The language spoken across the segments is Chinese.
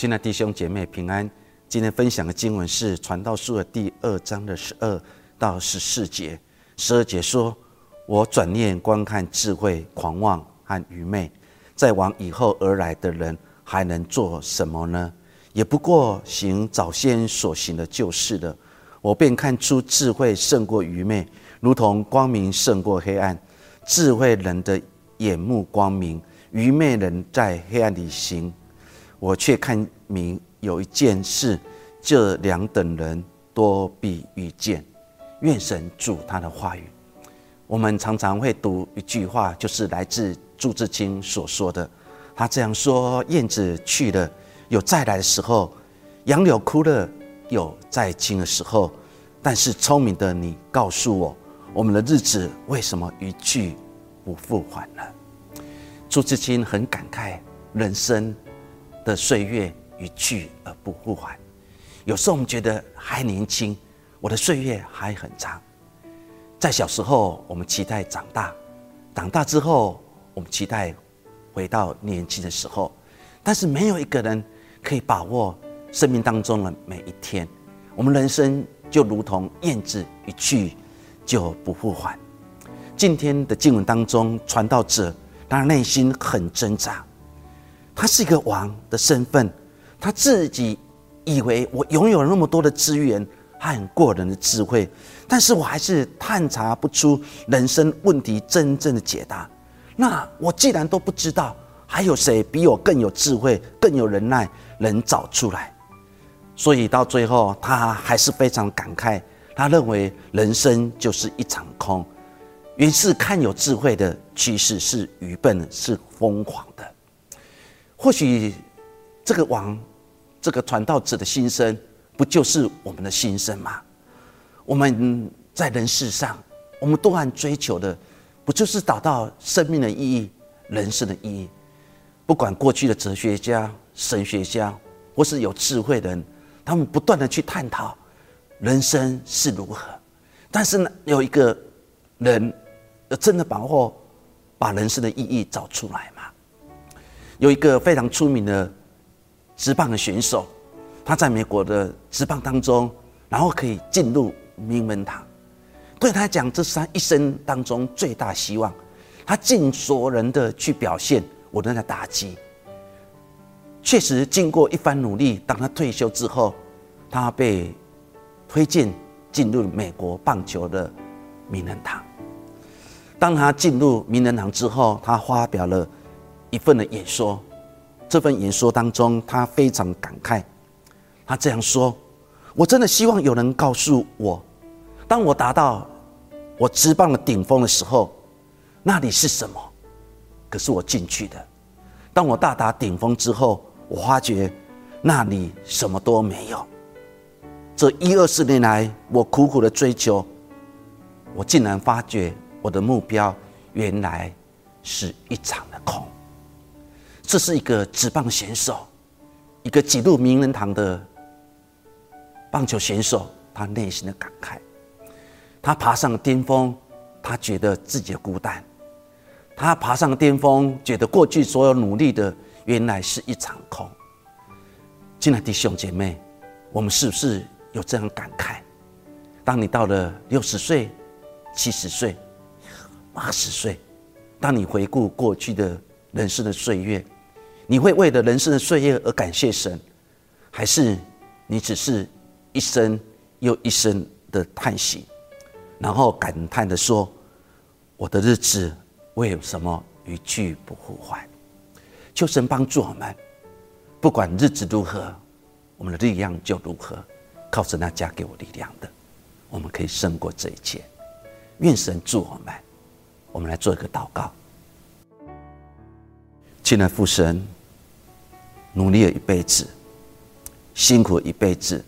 亲爱的弟兄姐妹平安。今天分享的经文是《传道书》的第二章的十二到十四节。十二节说：“我转念观看智慧、狂妄和愚昧，在往以后而来的人还能做什么呢？也不过行早先所行的旧事的。我便看出智慧胜过愚昧，如同光明胜过黑暗。智慧人的眼目光明，愚昧人在黑暗里行。我却看明有一件事，这两等人多必遇见。愿神主他的话语。我们常常会读一句话，就是来自朱自清所说的。他这样说：燕子去了，有再来的时候；杨柳枯了，有再青的时候。但是聪明的你，告诉我，我们的日子为什么一去不复返呢？朱自清很感慨，人生的岁月一去而不复返。有时候我们觉得还年轻，我的岁月还很长。在小时候，我们期待长大；长大之后，我们期待回到年轻的时候。但是，没有一个人可以把握生命当中的每一天。我们人生就如同燕子一去就不复返。今天的经文当中，传道者他内心很挣扎。他是一个王的身份，他自己以为我拥有了那么多的资源。他很过人的智慧，但是我还是探查不出人生问题真正的解答。那我既然都不知道，还有谁比我更有智慧、更有忍耐，能找出来？所以到最后，他还是非常感慨。他认为人生就是一场空。于是看有智慧的，其实是愚笨，是疯狂的。或许这个王，这个传道者的心声。不就是我们的心声吗？我们在人世上，我们多按追求的，不就是找到生命的意义、人生的意义？不管过去的哲学家、神学家，或是有智慧的人，他们不断的去探讨人生是如何。但是呢，有一个人真的把握，把人生的意义找出来嘛？有一个非常出名的直棒的选手。他在美国的职棒当中，然后可以进入名门堂，对他讲，这是他一生当中最大希望。他尽所能的去表现我的那打击。确实，经过一番努力，当他退休之后，他被推荐进入美国棒球的名人堂。当他进入名人堂之后，他发表了一份的演说。这份演说当中，他非常感慨。他这样说：“我真的希望有人告诉我，当我达到我直棒的顶峰的时候，那里是什么？可是我进去的。当我到达顶峰之后，我发觉那里什么都没有。这一二十年来，我苦苦的追求，我竟然发觉我的目标原来是一场的空。这是一个职棒选手，一个挤入名人堂的。”棒球选手，他内心的感慨，他爬上巅峰，他觉得自己的孤单；他爬上巅峰，觉得过去所有努力的原来是一场空。亲爱的弟兄姐妹，我们是不是有这样感慨？当你到了六十岁、七十岁、八十岁，当你回顾过去的人生的岁月，你会为了人生的岁月而感谢神，还是你只是？一声又一声的叹息，然后感叹的说：“我的日子为什么一去不复还？”求神帮助我们，不管日子如何，我们的力量就如何。靠着那加给我力量的，我们可以胜过这一切。愿神助我们。我们来做一个祷告。亲爱的父神，努力了一辈子，辛苦了一辈子。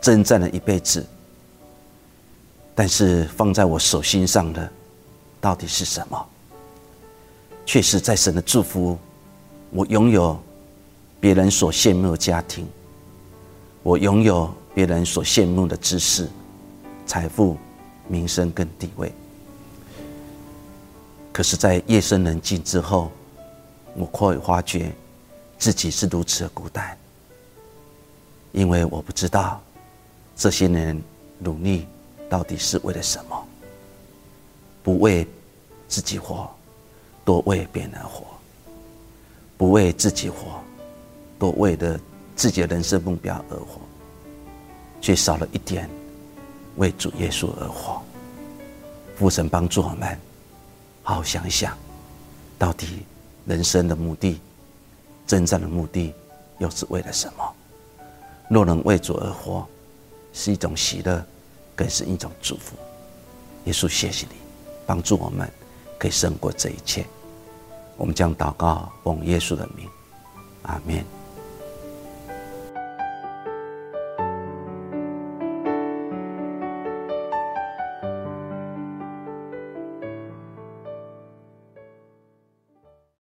征战了一辈子，但是放在我手心上的到底是什么？确实，在神的祝福，我拥有别人所羡慕的家庭，我拥有别人所羡慕的知识、财富、名声跟地位。可是，在夜深人静之后，我会发觉自己是如此的孤单，因为我不知道这些年努力到底是为了什么。不为自己活，多为别人活；不为自己活，多为了自己的人生目标而活，却少了一点为主耶稣而活。父神帮助我们，好好想一想，到底人生的目的、征战的目的又是为了什么？若能为主而活，是一种喜乐，更是一种祝福。耶稣，谢谢你，帮助我们可以胜过这一切。我们将祷告奉耶稣的名，阿门。